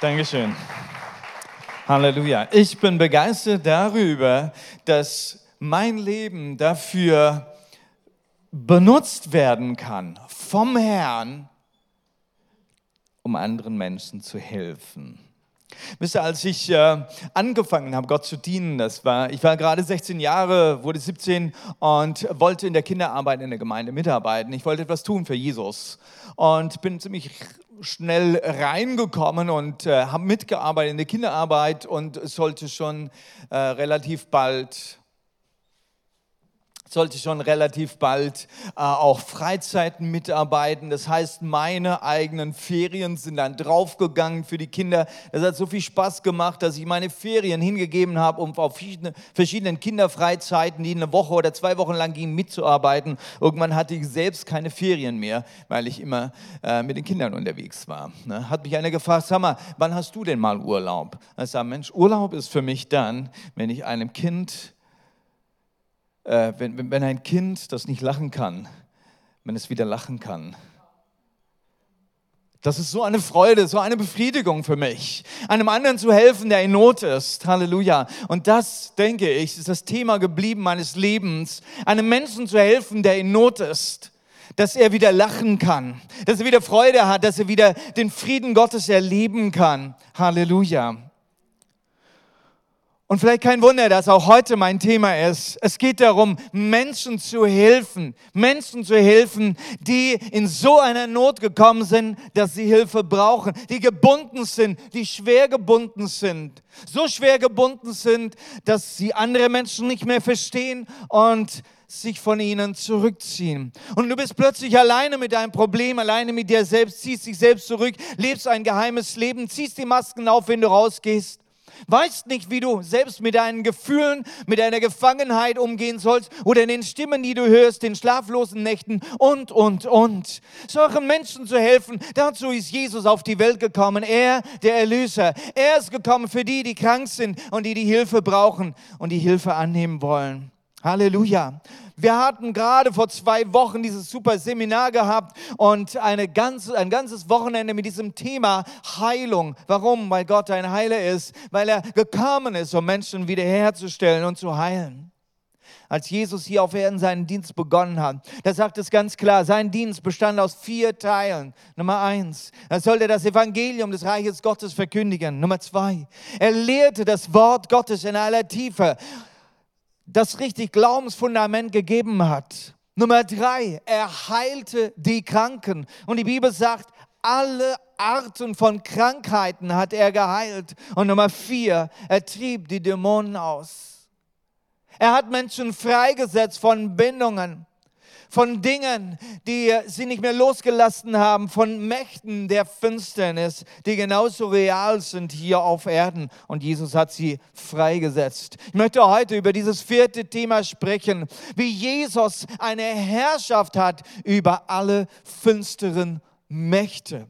Dankeschön. Halleluja. Ich bin begeistert darüber, dass mein Leben dafür benutzt werden kann vom Herrn, um anderen Menschen zu helfen. Wisst ihr, als ich äh, angefangen habe, Gott zu dienen, das war, ich war gerade 16 Jahre, wurde 17 und wollte in der Kinderarbeit in der Gemeinde mitarbeiten. Ich wollte etwas tun für Jesus und bin ziemlich schnell reingekommen und äh, habe mitgearbeitet in der Kinderarbeit und sollte schon äh, relativ bald sollte schon relativ bald äh, auch Freizeiten mitarbeiten. Das heißt, meine eigenen Ferien sind dann draufgegangen für die Kinder. Das hat so viel Spaß gemacht, dass ich meine Ferien hingegeben habe, um auf verschiedene, verschiedenen Kinderfreizeiten, die eine Woche oder zwei Wochen lang gingen, mitzuarbeiten. Irgendwann hatte ich selbst keine Ferien mehr, weil ich immer äh, mit den Kindern unterwegs war. Ne? Hat mich einer gefragt, sag mal, wann hast du denn mal Urlaub? Ich sage, Mensch, Urlaub ist für mich dann, wenn ich einem Kind äh, wenn, wenn ein Kind, das nicht lachen kann, wenn es wieder lachen kann. Das ist so eine Freude, so eine Befriedigung für mich, einem anderen zu helfen, der in Not ist. Halleluja. Und das, denke ich, ist das Thema geblieben meines Lebens, einem Menschen zu helfen, der in Not ist dass er wieder lachen kann, dass er wieder Freude hat, dass er wieder den Frieden Gottes erleben kann. Halleluja. Und vielleicht kein Wunder, dass auch heute mein Thema ist. Es geht darum, Menschen zu helfen. Menschen zu helfen, die in so einer Not gekommen sind, dass sie Hilfe brauchen. Die gebunden sind, die schwer gebunden sind. So schwer gebunden sind, dass sie andere Menschen nicht mehr verstehen und sich von ihnen zurückziehen. Und du bist plötzlich alleine mit deinem Problem, alleine mit dir selbst, ziehst dich selbst zurück, lebst ein geheimes Leben, ziehst die Masken auf, wenn du rausgehst weißt nicht, wie du selbst mit deinen Gefühlen, mit deiner Gefangenheit umgehen sollst oder den Stimmen, die du hörst, den schlaflosen Nächten und, und, und. Solchen Menschen zu helfen, dazu ist Jesus auf die Welt gekommen. Er, der Erlöser. Er ist gekommen für die, die krank sind und die die Hilfe brauchen und die Hilfe annehmen wollen. Halleluja. Wir hatten gerade vor zwei Wochen dieses super Seminar gehabt und eine ganze, ein ganzes Wochenende mit diesem Thema Heilung. Warum? Weil Gott ein Heiler ist, weil er gekommen ist, um Menschen wiederherzustellen und zu heilen als Jesus hier auf Erden seinen Dienst begonnen hat. Da sagt es ganz klar, sein Dienst bestand aus vier Teilen. Nummer eins, er sollte das Evangelium des Reiches Gottes verkündigen. Nummer zwei, er lehrte das Wort Gottes in aller Tiefe das richtig Glaubensfundament gegeben hat. Nummer drei, er heilte die Kranken. Und die Bibel sagt, alle Arten von Krankheiten hat er geheilt. Und Nummer vier, er trieb die Dämonen aus. Er hat Menschen freigesetzt von Bindungen von Dingen, die sie nicht mehr losgelassen haben, von Mächten der Finsternis, die genauso real sind hier auf Erden. Und Jesus hat sie freigesetzt. Ich möchte heute über dieses vierte Thema sprechen, wie Jesus eine Herrschaft hat über alle finsteren Mächte.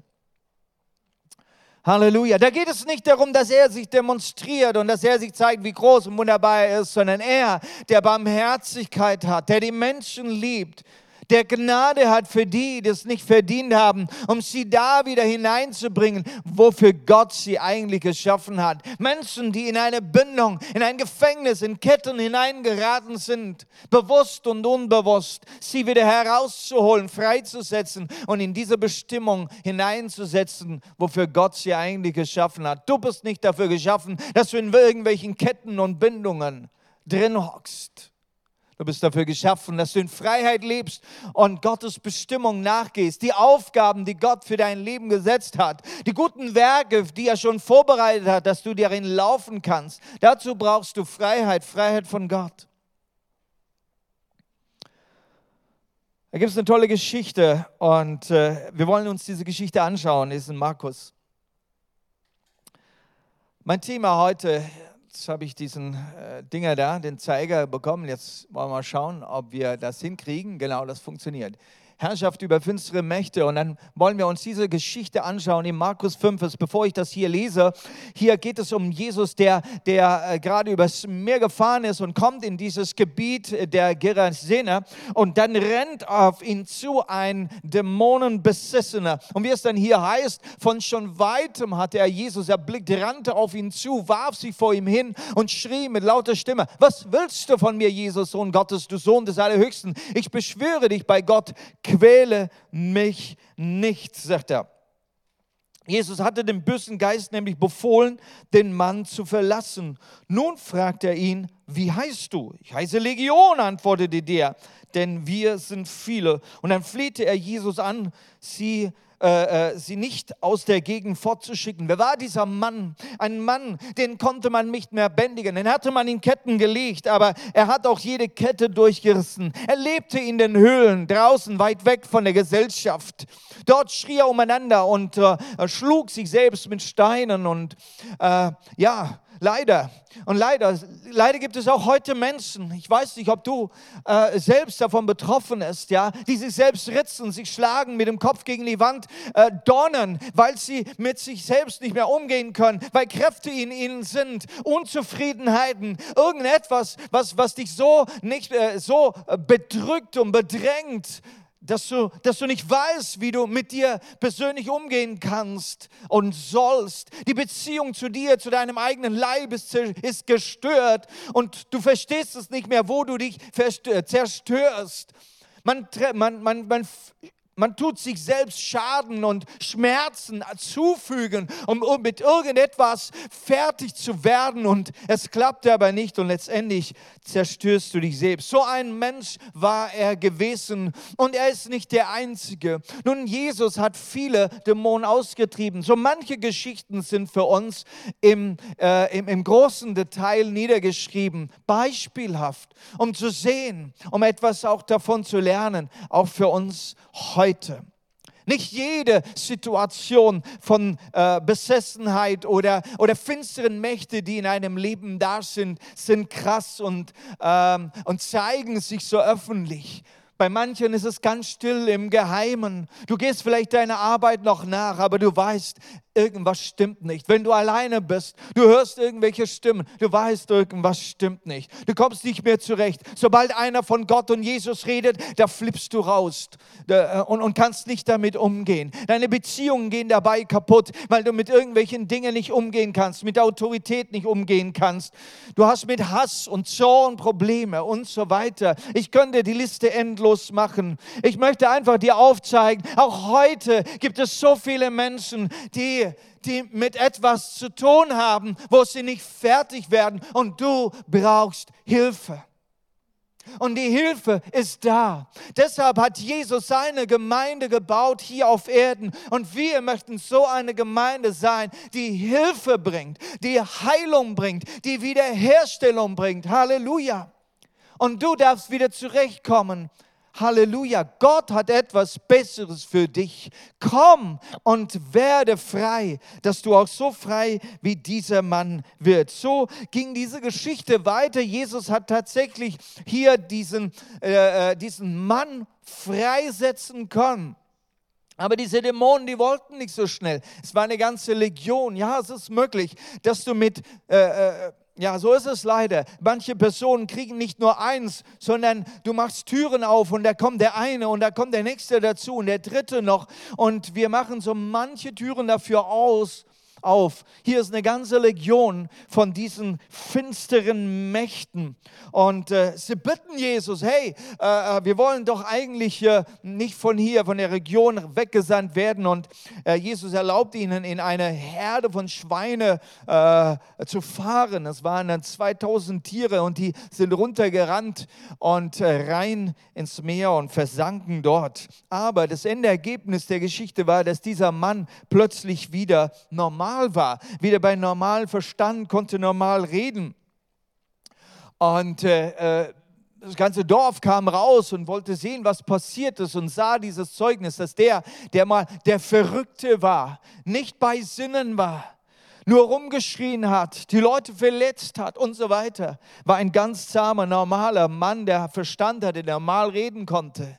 Halleluja. Da geht es nicht darum, dass er sich demonstriert und dass er sich zeigt, wie groß und wunderbar er ist, sondern er, der Barmherzigkeit hat, der die Menschen liebt, der Gnade hat für die, die es nicht verdient haben, um sie da wieder hineinzubringen, wofür Gott sie eigentlich geschaffen hat. Menschen, die in eine Bindung, in ein Gefängnis, in Ketten hineingeraten sind, bewusst und unbewusst, sie wieder herauszuholen, freizusetzen und in diese Bestimmung hineinzusetzen, wofür Gott sie eigentlich geschaffen hat. Du bist nicht dafür geschaffen, dass du in irgendwelchen Ketten und Bindungen drin hockst. Du bist dafür geschaffen, dass du in Freiheit lebst und Gottes Bestimmung nachgehst. Die Aufgaben, die Gott für dein Leben gesetzt hat. Die guten Werke, die er schon vorbereitet hat, dass du darin laufen kannst. Dazu brauchst du Freiheit, Freiheit von Gott. Da gibt es eine tolle Geschichte und äh, wir wollen uns diese Geschichte anschauen. Ist in Markus. Mein Thema heute Jetzt habe ich diesen äh, Dinger da, den Zeiger bekommen. Jetzt wollen wir mal schauen, ob wir das hinkriegen. Genau, das funktioniert. Herrschaft über finstere Mächte. Und dann wollen wir uns diese Geschichte anschauen in Markus 5. Bevor ich das hier lese, hier geht es um Jesus, der, der äh, gerade übers Meer gefahren ist und kommt in dieses Gebiet der Gerasene. Und dann rennt auf ihn zu ein Dämonenbesessener. Und wie es dann hier heißt, von schon weitem hatte er Jesus erblickt, rannte auf ihn zu, warf sich vor ihm hin und schrie mit lauter Stimme, was willst du von mir, Jesus, Sohn Gottes, du Sohn des Allerhöchsten? Ich beschwöre dich bei Gott, quäle mich nicht, sagt er. Jesus hatte dem bösen Geist nämlich befohlen, den Mann zu verlassen. Nun fragt er ihn, wie heißt du? Ich heiße Legion, antwortete der, denn wir sind viele. Und dann flehte er Jesus an, sie äh, äh, sie nicht aus der Gegend fortzuschicken. Wer war dieser Mann? Ein Mann, den konnte man nicht mehr bändigen. Den hatte man in Ketten gelegt, aber er hat auch jede Kette durchgerissen. Er lebte in den Höhlen, draußen, weit weg von der Gesellschaft. Dort schrie er umeinander und äh, schlug sich selbst mit Steinen und äh, ja, Leider. Und leider, leider gibt es auch heute Menschen, ich weiß nicht, ob du äh, selbst davon betroffen bist, ja, die sich selbst ritzen, sich schlagen mit dem Kopf gegen die Wand, äh, donnern, weil sie mit sich selbst nicht mehr umgehen können, weil Kräfte in ihnen sind, Unzufriedenheiten, irgendetwas, was, was dich so nicht äh, so bedrückt und bedrängt, dass du, dass du nicht weißt, wie du mit dir persönlich umgehen kannst und sollst. Die Beziehung zu dir, zu deinem eigenen Leib ist, ist gestört und du verstehst es nicht mehr, wo du dich zerstörst. Man, man, man, man man tut sich selbst Schaden und Schmerzen zufügen, um, um, mit irgendetwas fertig zu werden und es klappt aber nicht und letztendlich zerstörst du dich selbst. So ein Mensch war er gewesen und er ist nicht der Einzige. Nun, Jesus hat viele Dämonen ausgetrieben. So manche Geschichten sind für uns im, äh, im, im großen Detail niedergeschrieben, beispielhaft, um zu sehen, um etwas auch davon zu lernen, auch für uns heute. Nicht jede Situation von äh, Besessenheit oder, oder finsteren Mächte, die in einem Leben da sind, sind krass und, ähm, und zeigen sich so öffentlich. Bei manchen ist es ganz still im Geheimen. Du gehst vielleicht deiner Arbeit noch nach, aber du weißt, irgendwas stimmt nicht. Wenn du alleine bist, du hörst irgendwelche Stimmen, du weißt, irgendwas stimmt nicht. Du kommst nicht mehr zurecht. Sobald einer von Gott und Jesus redet, da flippst du raus äh, und, und kannst nicht damit umgehen. Deine Beziehungen gehen dabei kaputt, weil du mit irgendwelchen Dingen nicht umgehen kannst, mit Autorität nicht umgehen kannst. Du hast mit Hass und Zorn Probleme und so weiter. Ich könnte die Liste endlos machen. Ich möchte einfach dir aufzeigen, auch heute gibt es so viele Menschen, die die, mit etwas zu tun haben, wo sie nicht fertig werden und du brauchst Hilfe. Und die Hilfe ist da. Deshalb hat Jesus seine Gemeinde gebaut hier auf Erden. Und wir möchten so eine Gemeinde sein, die Hilfe bringt, die Heilung bringt, die Wiederherstellung bringt. Halleluja. Und du darfst wieder zurechtkommen Halleluja, Gott hat etwas Besseres für dich. Komm und werde frei, dass du auch so frei wie dieser Mann wird. So ging diese Geschichte weiter. Jesus hat tatsächlich hier diesen, äh, äh diesen Mann freisetzen können. Aber diese Dämonen, die wollten nicht so schnell. Es war eine ganze Legion. Ja, es ist möglich, dass du mit... Äh, äh, ja, so ist es leider. Manche Personen kriegen nicht nur eins, sondern du machst Türen auf und da kommt der eine und da kommt der nächste dazu und der dritte noch. Und wir machen so manche Türen dafür aus, auf. Hier ist eine ganze Legion von diesen finsteren Mächten. Und äh, sie bitten Jesus, hey, äh, äh, wir wollen doch eigentlich äh, nicht von hier, von der Region weggesandt werden. Und äh, Jesus erlaubt ihnen, in eine Herde von Schweine äh, zu fahren. Es waren dann 2000 Tiere und die sind runtergerannt und rein ins Meer und versanken dort. Aber das Endergebnis der Geschichte war, dass dieser Mann plötzlich wieder normal normal war, wieder bei normalem Verstand, konnte normal reden. Und äh, äh, das ganze Dorf kam raus und wollte sehen, was passiert ist und sah dieses Zeugnis, dass der, der mal der Verrückte war, nicht bei Sinnen war, nur rumgeschrien hat, die Leute verletzt hat und so weiter, war ein ganz zahmer, normaler Mann, der Verstand hatte, der normal reden konnte.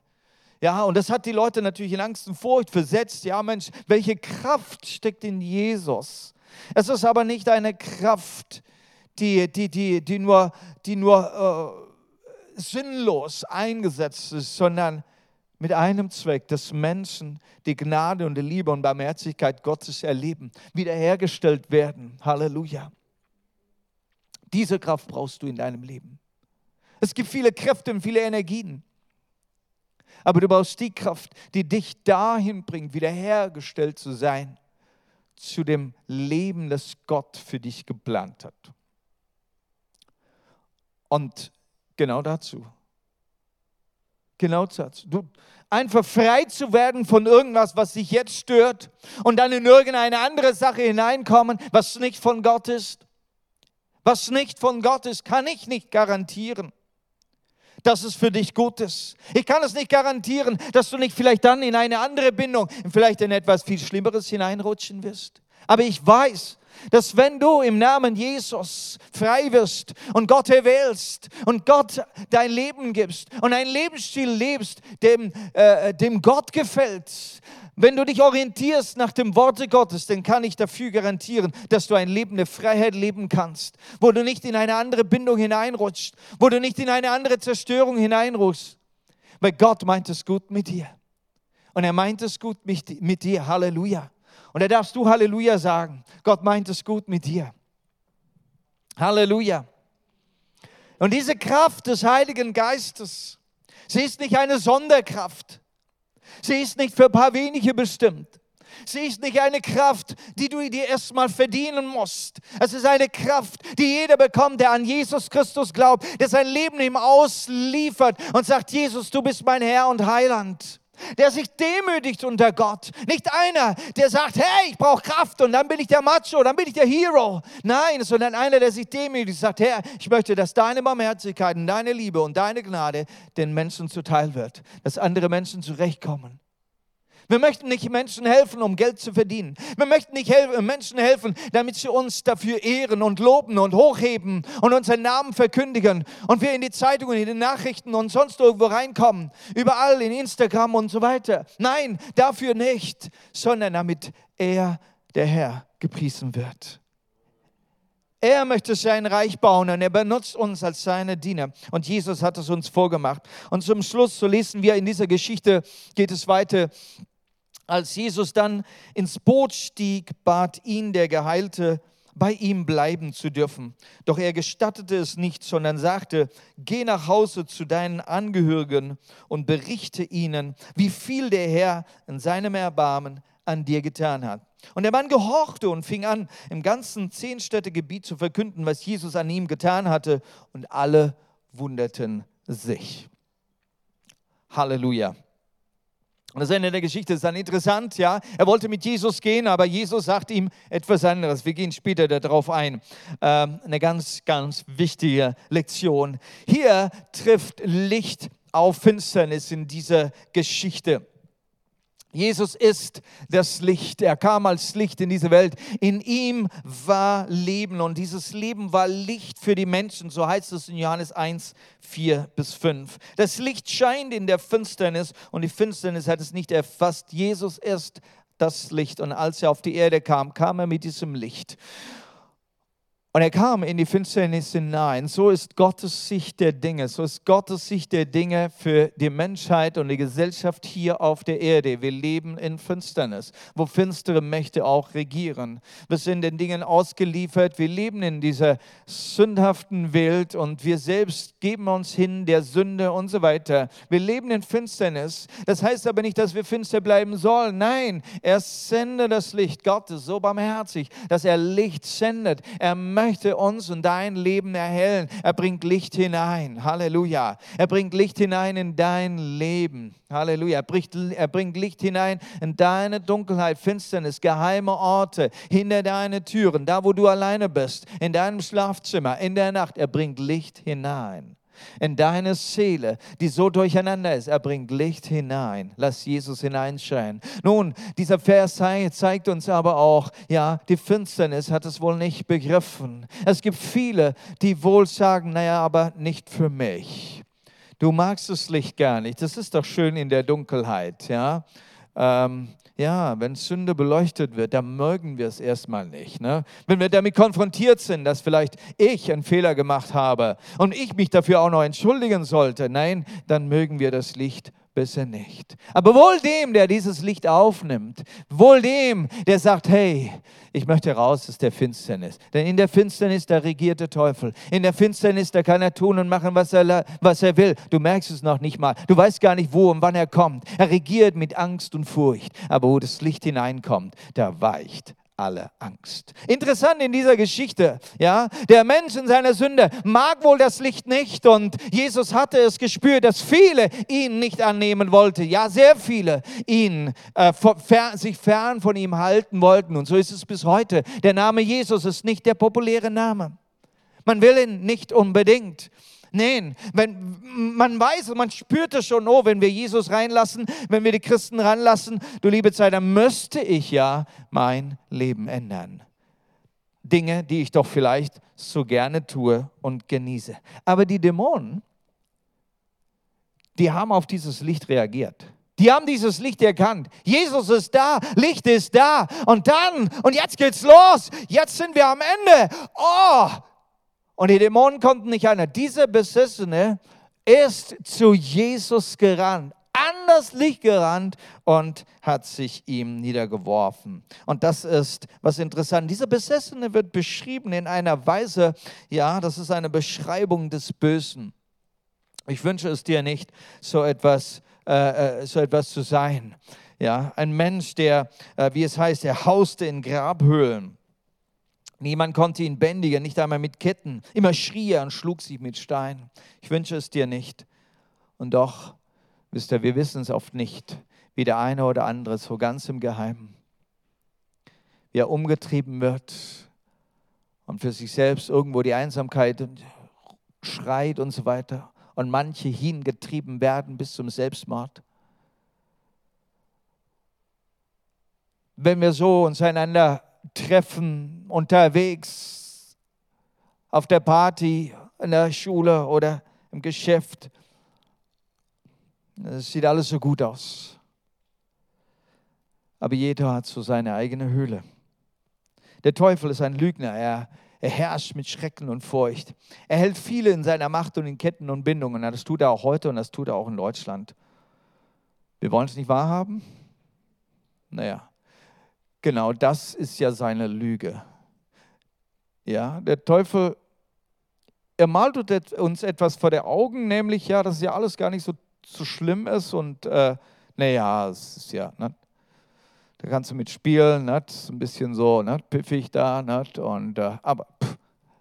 Ja, und das hat die Leute natürlich in Angst und Furcht versetzt. Ja, Mensch, welche Kraft steckt in Jesus? Es ist aber nicht eine Kraft, die, die, die, die nur, die nur äh, sinnlos eingesetzt ist, sondern mit einem Zweck, dass Menschen die Gnade und die Liebe und Barmherzigkeit Gottes erleben, wiederhergestellt werden. Halleluja. Diese Kraft brauchst du in deinem Leben. Es gibt viele Kräfte und viele Energien. Aber du brauchst die Kraft, die dich dahin bringt, wiederhergestellt zu sein, zu dem Leben, das Gott für dich geplant hat. Und genau dazu, genau dazu, du, einfach frei zu werden von irgendwas, was dich jetzt stört und dann in irgendeine andere Sache hineinkommen, was nicht von Gott ist. Was nicht von Gott ist, kann ich nicht garantieren dass es für dich gut ist. Ich kann es nicht garantieren, dass du nicht vielleicht dann in eine andere Bindung, vielleicht in etwas viel Schlimmeres hineinrutschen wirst. Aber ich weiß, dass wenn du im Namen Jesus frei wirst und Gott erwählst und Gott dein Leben gibst und einen Lebensstil lebst, dem, äh, dem Gott gefällt, wenn du dich orientierst nach dem Worte Gottes, dann kann ich dafür garantieren, dass du ein Leben der Freiheit leben kannst, wo du nicht in eine andere Bindung hineinrutscht, wo du nicht in eine andere Zerstörung hineinrutschst. Weil Gott meint es gut mit dir. Und er meint es gut mit, mit dir. Halleluja. Und da darfst du Halleluja sagen. Gott meint es gut mit dir. Halleluja. Und diese Kraft des Heiligen Geistes, sie ist nicht eine Sonderkraft. Sie ist nicht für ein paar wenige bestimmt. Sie ist nicht eine Kraft, die du dir erstmal verdienen musst. Es ist eine Kraft, die jeder bekommt, der an Jesus Christus glaubt, der sein Leben ihm ausliefert und sagt, Jesus, du bist mein Herr und Heiland der sich demütigt unter Gott. Nicht einer, der sagt, hey, ich brauche Kraft und dann bin ich der Macho, dann bin ich der Hero. Nein, sondern einer, der sich demütigt, und sagt, Herr, ich möchte, dass deine Barmherzigkeit und deine Liebe und deine Gnade den Menschen zuteil wird, dass andere Menschen zurechtkommen. Wir möchten nicht Menschen helfen, um Geld zu verdienen. Wir möchten nicht hel Menschen helfen, damit sie uns dafür ehren und loben und hochheben und unseren Namen verkündigen und wir in die Zeitungen, in die Nachrichten und sonst irgendwo reinkommen, überall in Instagram und so weiter. Nein, dafür nicht, sondern damit er, der Herr, gepriesen wird. Er möchte sein Reich bauen und er benutzt uns als seine Diener. Und Jesus hat es uns vorgemacht. Und zum Schluss, so lesen wir in dieser Geschichte, geht es weiter. Als Jesus dann ins Boot stieg, bat ihn der Geheilte, bei ihm bleiben zu dürfen. Doch er gestattete es nicht, sondern sagte, geh nach Hause zu deinen Angehörigen und berichte ihnen, wie viel der Herr in seinem Erbarmen an dir getan hat. Und der Mann gehorchte und fing an, im ganzen Zehnstädtegebiet zu verkünden, was Jesus an ihm getan hatte, und alle wunderten sich. Halleluja. Das Ende der Geschichte ist dann interessant, ja. Er wollte mit Jesus gehen, aber Jesus sagt ihm etwas anderes. Wir gehen später darauf ein. Ähm, eine ganz, ganz wichtige Lektion. Hier trifft Licht auf Finsternis in dieser Geschichte. Jesus ist das Licht. Er kam als Licht in diese Welt. In ihm war Leben und dieses Leben war Licht für die Menschen. So heißt es in Johannes 1, 4 bis 5. Das Licht scheint in der Finsternis und die Finsternis hat es nicht erfasst. Jesus ist das Licht und als er auf die Erde kam, kam er mit diesem Licht. Und er kam in die Finsternis hinein. So ist Gottes Sicht der Dinge. So ist Gottes Sicht der Dinge für die Menschheit und die Gesellschaft hier auf der Erde. Wir leben in Finsternis, wo finstere Mächte auch regieren. Wir sind den Dingen ausgeliefert. Wir leben in dieser sündhaften Welt und wir selbst geben uns hin der Sünde und so weiter. Wir leben in Finsternis. Das heißt aber nicht, dass wir finster bleiben sollen. Nein, er sendet das Licht. Gott ist so barmherzig, dass er Licht sendet. Er möchte möchte uns und dein Leben erhellen. Er bringt Licht hinein. Halleluja. Er bringt Licht hinein in dein Leben. Halleluja. Er bringt, er bringt Licht hinein in deine Dunkelheit, Finsternis, geheime Orte, hinter deine Türen, da wo du alleine bist, in deinem Schlafzimmer, in der Nacht. Er bringt Licht hinein in deine Seele, die so durcheinander ist. Er bringt Licht hinein. Lass Jesus hineinscheinen. Nun, dieser Vers zeigt uns aber auch, ja, die Finsternis hat es wohl nicht begriffen. Es gibt viele, die wohl sagen, naja, aber nicht für mich Du magst das Licht gar nicht. Das ist doch schön in der Dunkelheit, ja. Ähm, ja, wenn Sünde beleuchtet wird, dann mögen wir es erstmal nicht. Ne? Wenn wir damit konfrontiert sind, dass vielleicht ich einen Fehler gemacht habe und ich mich dafür auch noch entschuldigen sollte, nein, dann mögen wir das Licht besser nicht. Aber wohl dem, der dieses Licht aufnimmt, wohl dem, der sagt, hey, ich möchte raus aus der Finsternis. Denn in der Finsternis, da regiert der Teufel. In der Finsternis, da kann er tun und machen, was er, was er will. Du merkst es noch nicht mal. Du weißt gar nicht, wo und wann er kommt. Er regiert mit Angst und Furcht. Aber wo das Licht hineinkommt, da weicht alle Angst. Interessant in dieser Geschichte, ja, der Mensch in seiner Sünde mag wohl das Licht nicht und Jesus hatte es gespürt, dass viele ihn nicht annehmen wollten. Ja, sehr viele ihn äh, fer sich fern von ihm halten wollten und so ist es bis heute. Der Name Jesus ist nicht der populäre Name. Man will ihn nicht unbedingt. Nein, wenn, man weiß und man spürt es schon, oh, wenn wir Jesus reinlassen, wenn wir die Christen ranlassen, du liebe Zeit, dann müsste ich ja mein Leben ändern. Dinge, die ich doch vielleicht so gerne tue und genieße. Aber die Dämonen, die haben auf dieses Licht reagiert. Die haben dieses Licht erkannt. Jesus ist da, Licht ist da. Und dann, und jetzt geht's los. Jetzt sind wir am Ende. Oh, und die Dämonen konnten nicht einer. Dieser Besessene ist zu Jesus gerannt, an das Licht gerannt und hat sich ihm niedergeworfen. Und das ist was interessant. Dieser Besessene wird beschrieben in einer Weise, ja, das ist eine Beschreibung des Bösen. Ich wünsche es dir nicht, so etwas, äh, äh so etwas zu sein. Ja, ein Mensch, der, äh, wie es heißt, er hauste in Grabhöhlen. Niemand konnte ihn bändigen, nicht einmal mit Ketten. Immer schrie er und schlug sich mit Steinen. Ich wünsche es dir nicht. Und doch, wisst ihr, wir wissen es oft nicht, wie der eine oder andere so ganz im Geheimen, wie er umgetrieben wird und für sich selbst irgendwo die Einsamkeit schreit und so weiter. Und manche hingetrieben werden bis zum Selbstmord. Wenn wir so uns einander treffen, unterwegs, auf der Party, in der Schule oder im Geschäft. Es sieht alles so gut aus. Aber jeder hat so seine eigene Höhle. Der Teufel ist ein Lügner. Er, er herrscht mit Schrecken und Furcht. Er hält viele in seiner Macht und in Ketten und Bindungen. Das tut er auch heute und das tut er auch in Deutschland. Wir wollen es nicht wahrhaben? Naja, Genau das ist ja seine Lüge. Ja, der Teufel, er malt uns etwas vor der Augen, nämlich ja, dass ja alles gar nicht so, so schlimm ist und äh, naja, es ist ja, ne? da kannst du mitspielen, ne? ein bisschen so ne? piffig da, ne? und, äh, aber pff,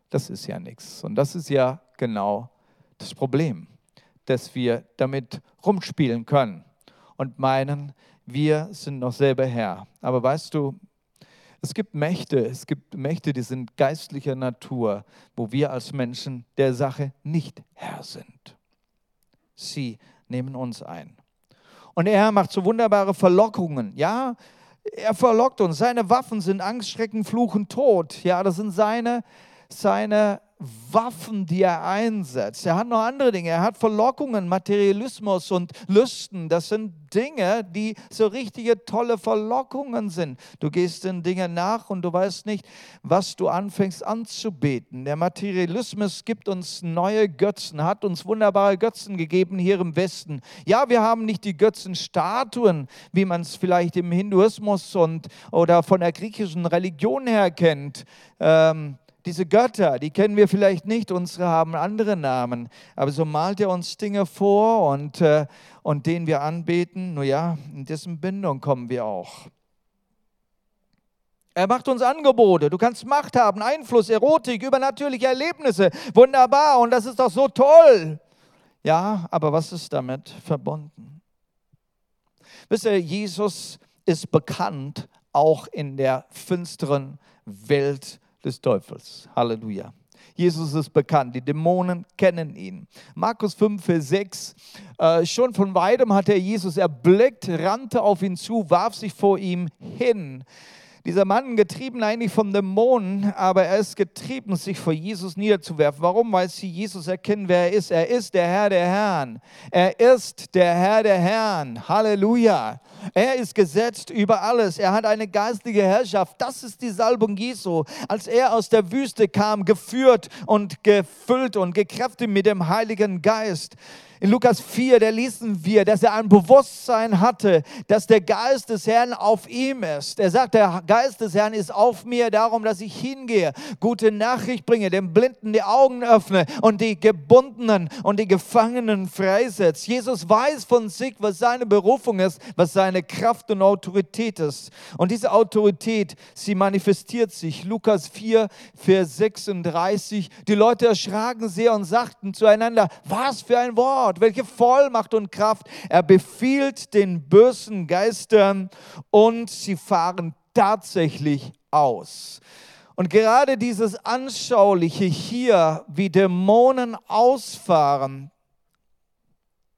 das ist ja nichts. Und das ist ja genau das Problem, dass wir damit rumspielen können und meinen, wir sind noch selber Herr. Aber weißt du, es gibt Mächte, es gibt Mächte, die sind geistlicher Natur, wo wir als Menschen der Sache nicht Herr sind. Sie nehmen uns ein. Und er macht so wunderbare Verlockungen. Ja, er verlockt uns. Seine Waffen sind Angst, Schrecken, Fluchen, Tod. Ja, das sind seine, seine Waffen, die er einsetzt. Er hat noch andere Dinge. Er hat Verlockungen, Materialismus und Lüsten. Das sind Dinge, die so richtige tolle Verlockungen sind. Du gehst den Dingen nach und du weißt nicht, was du anfängst anzubeten. Der Materialismus gibt uns neue Götzen, hat uns wunderbare Götzen gegeben hier im Westen. Ja, wir haben nicht die Götzenstatuen, wie man es vielleicht im Hinduismus und oder von der griechischen Religion her kennt. Ähm, diese Götter, die kennen wir vielleicht nicht, unsere haben andere Namen, aber so malt er uns Dinge vor und, äh, und den wir anbeten, nur ja, in dessen Bindung kommen wir auch. Er macht uns Angebote. Du kannst Macht haben, Einfluss, Erotik, übernatürliche Erlebnisse. Wunderbar und das ist doch so toll. Ja, aber was ist damit verbunden? Wisst ihr, Jesus ist bekannt auch in der finsteren Welt des Teufels. Halleluja. Jesus ist bekannt, die Dämonen kennen ihn. Markus 5, Vers 6, äh, schon von weitem hat er Jesus erblickt, rannte auf ihn zu, warf sich vor ihm hin. Dieser Mann getrieben eigentlich vom Dämonen, aber er ist getrieben, sich vor Jesus niederzuwerfen. Warum? Weil sie Jesus erkennen, wer er ist. Er ist der Herr der Herren. Er ist der Herr der Herren. Halleluja. Er ist gesetzt über alles. Er hat eine geistige Herrschaft. Das ist die Salbung Jesu. Als er aus der Wüste kam, geführt und gefüllt und gekräftigt mit dem Heiligen Geist. In Lukas 4, da lesen wir, dass er ein Bewusstsein hatte, dass der Geist des Herrn auf ihm ist. Er sagt, der Geist des Herrn ist auf mir, darum, dass ich hingehe, gute Nachricht bringe, den Blinden die Augen öffne und die Gebundenen und die Gefangenen freisetze. Jesus weiß von sich, was seine Berufung ist, was seine Kraft und Autorität ist. Und diese Autorität, sie manifestiert sich. Lukas 4, Vers 36. Die Leute erschraken sehr und sagten zueinander, was für ein Wort Wort, welche Vollmacht und Kraft. Er befiehlt den bösen Geistern und sie fahren tatsächlich aus. Und gerade dieses Anschauliche hier, wie Dämonen ausfahren,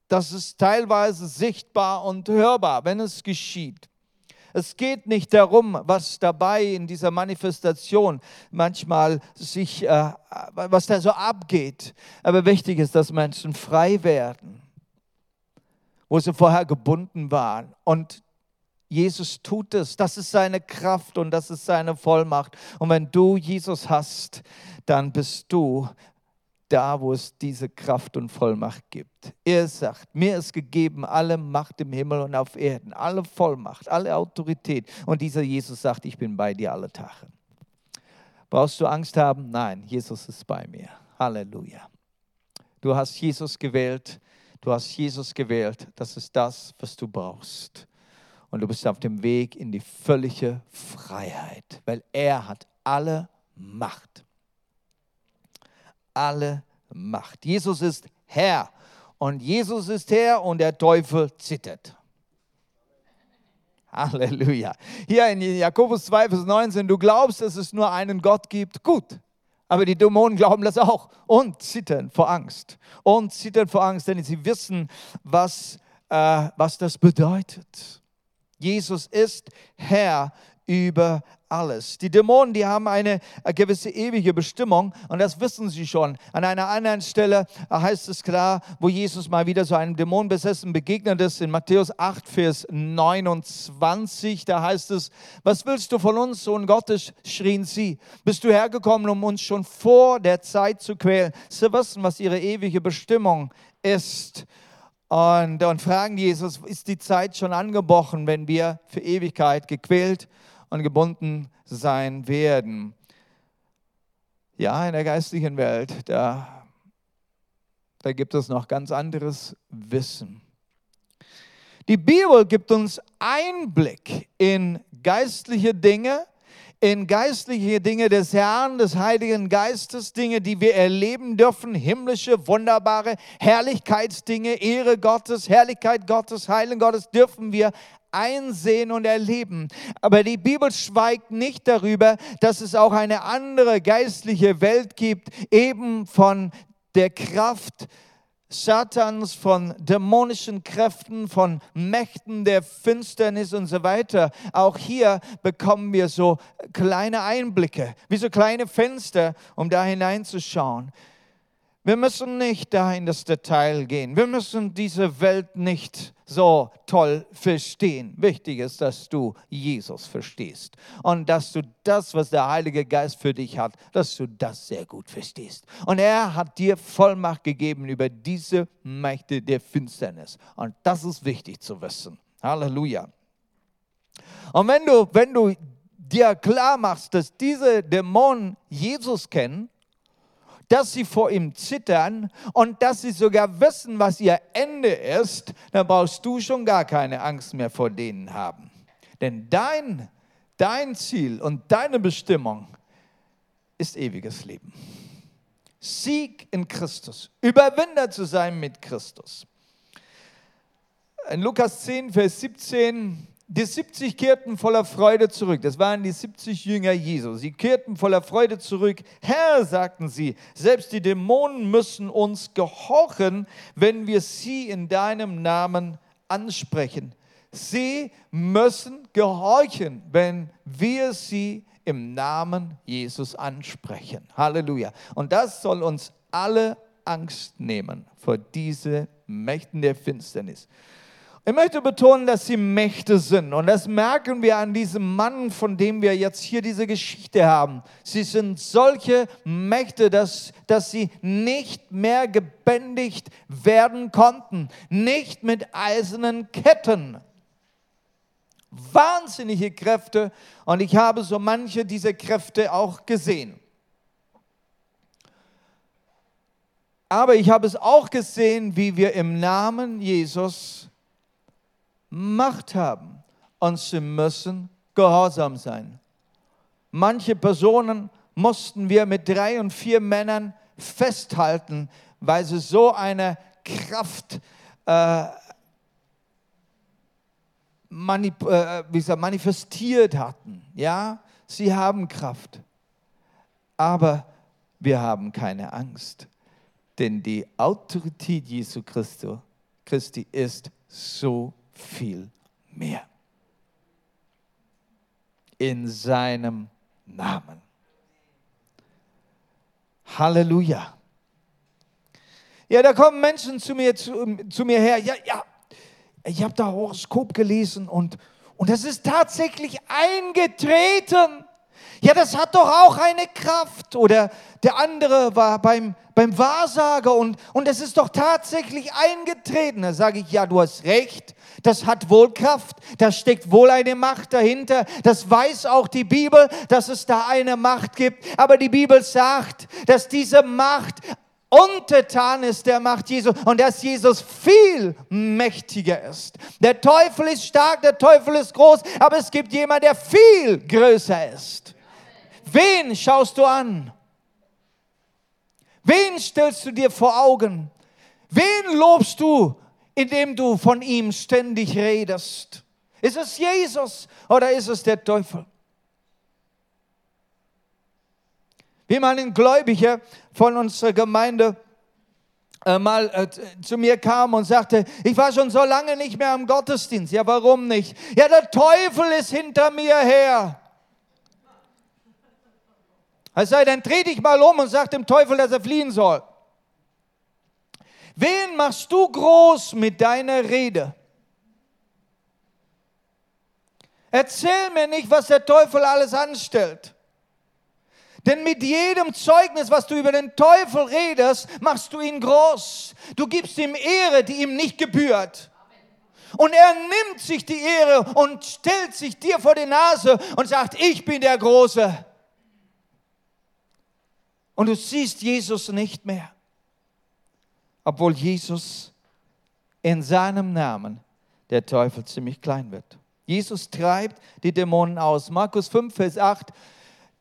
das ist teilweise sichtbar und hörbar, wenn es geschieht. Es geht nicht darum, was dabei in dieser Manifestation manchmal sich, äh, was da so abgeht. Aber wichtig ist, dass Menschen frei werden, wo sie vorher gebunden waren. Und Jesus tut es. Das ist seine Kraft und das ist seine Vollmacht. Und wenn du Jesus hast, dann bist du da, wo es diese Kraft und Vollmacht gibt. Er sagt, mir ist gegeben alle Macht im Himmel und auf Erden, alle Vollmacht, alle Autorität. Und dieser Jesus sagt, ich bin bei dir alle Tage. Brauchst du Angst haben? Nein, Jesus ist bei mir. Halleluja. Du hast Jesus gewählt. Du hast Jesus gewählt. Das ist das, was du brauchst. Und du bist auf dem Weg in die völlige Freiheit, weil er hat alle Macht alle Macht. Jesus ist Herr und Jesus ist Herr und der Teufel zittert. Halleluja. Hier in Jakobus 2, Vers 19, du glaubst, dass es nur einen Gott gibt. Gut. Aber die Dämonen glauben das auch und zittern vor Angst. Und zittern vor Angst, denn sie wissen, was, äh, was das bedeutet. Jesus ist Herr über alles. Die Dämonen, die haben eine gewisse ewige Bestimmung und das wissen sie schon. An einer anderen Stelle heißt es klar, wo Jesus mal wieder so einem Dämonenbesessen begegnet ist, in Matthäus 8, Vers 29, da heißt es, was willst du von uns, Sohn Gottes, schrien sie. Bist du hergekommen, um uns schon vor der Zeit zu quälen? Sie wissen, was ihre ewige Bestimmung ist. Und, und fragen Jesus, ist die Zeit schon angebrochen, wenn wir für Ewigkeit gequält und gebunden sein werden. Ja, in der geistlichen Welt, da, da gibt es noch ganz anderes Wissen. Die Bibel gibt uns Einblick in geistliche Dinge, in geistliche Dinge des Herrn, des Heiligen Geistes, Dinge, die wir erleben dürfen, himmlische, wunderbare Herrlichkeitsdinge, Ehre Gottes, Herrlichkeit Gottes, Heiligen Gottes, dürfen wir einsehen und erleben. Aber die Bibel schweigt nicht darüber, dass es auch eine andere geistliche Welt gibt, eben von der Kraft Satans, von dämonischen Kräften, von Mächten der Finsternis und so weiter. Auch hier bekommen wir so kleine Einblicke, wie so kleine Fenster, um da hineinzuschauen. Wir müssen nicht da in das Detail gehen. Wir müssen diese Welt nicht so toll verstehen. Wichtig ist, dass du Jesus verstehst und dass du das, was der Heilige Geist für dich hat, dass du das sehr gut verstehst. Und er hat dir Vollmacht gegeben über diese Mächte der Finsternis. Und das ist wichtig zu wissen. Halleluja. Und wenn du, wenn du dir klar machst, dass diese Dämonen Jesus kennen, dass sie vor ihm zittern und dass sie sogar wissen, was ihr Ende ist, dann brauchst du schon gar keine Angst mehr vor denen haben. Denn dein, dein Ziel und deine Bestimmung ist ewiges Leben. Sieg in Christus, Überwinder zu sein mit Christus. In Lukas 10, Vers 17 die 70 kehrten voller Freude zurück. Das waren die 70 Jünger Jesu. Sie kehrten voller Freude zurück. Herr, sagten sie, selbst die Dämonen müssen uns gehorchen, wenn wir sie in deinem Namen ansprechen. Sie müssen gehorchen, wenn wir sie im Namen Jesus ansprechen. Halleluja. Und das soll uns alle Angst nehmen vor diese Mächten der Finsternis. Ich möchte betonen, dass sie Mächte sind. Und das merken wir an diesem Mann, von dem wir jetzt hier diese Geschichte haben. Sie sind solche Mächte, dass, dass sie nicht mehr gebändigt werden konnten. Nicht mit eisernen Ketten. Wahnsinnige Kräfte. Und ich habe so manche dieser Kräfte auch gesehen. Aber ich habe es auch gesehen, wie wir im Namen Jesus Macht haben und sie müssen gehorsam sein. Manche Personen mussten wir mit drei und vier Männern festhalten, weil sie so eine Kraft äh, manip, äh, wie gesagt, manifestiert hatten. Ja, sie haben Kraft, aber wir haben keine Angst, denn die Autorität Jesu Christi, Christi ist so viel mehr. In seinem Namen. Halleluja. Ja, da kommen Menschen zu mir, zu, zu mir her. Ja, ja, ich habe da Horoskop gelesen und, und das ist tatsächlich eingetreten. Ja, das hat doch auch eine Kraft. Oder der andere war beim, beim Wahrsager und, und es ist doch tatsächlich eingetreten. Da sage ich, ja, du hast recht. Das hat wohl Kraft, da steckt wohl eine Macht dahinter. Das weiß auch die Bibel, dass es da eine Macht gibt. Aber die Bibel sagt, dass diese Macht untertan ist der Macht Jesu und dass Jesus viel mächtiger ist. Der Teufel ist stark, der Teufel ist groß, aber es gibt jemand, der viel größer ist. Wen schaust du an? Wen stellst du dir vor Augen? Wen lobst du indem du von ihm ständig redest? Ist es Jesus oder ist es der Teufel? Wie mal ein Gläubiger von unserer Gemeinde äh, mal äh, zu mir kam und sagte, ich war schon so lange nicht mehr am Gottesdienst. Ja, warum nicht? Ja, der Teufel ist hinter mir her. Es sei, dann dreh dich mal um und sag dem Teufel, dass er fliehen soll. Wen machst du groß mit deiner Rede? Erzähl mir nicht, was der Teufel alles anstellt. Denn mit jedem Zeugnis, was du über den Teufel redest, machst du ihn groß. Du gibst ihm Ehre, die ihm nicht gebührt. Und er nimmt sich die Ehre und stellt sich dir vor die Nase und sagt, ich bin der Große. Und du siehst Jesus nicht mehr obwohl Jesus in seinem Namen der Teufel ziemlich klein wird. Jesus treibt die Dämonen aus. Markus 5, Vers 8.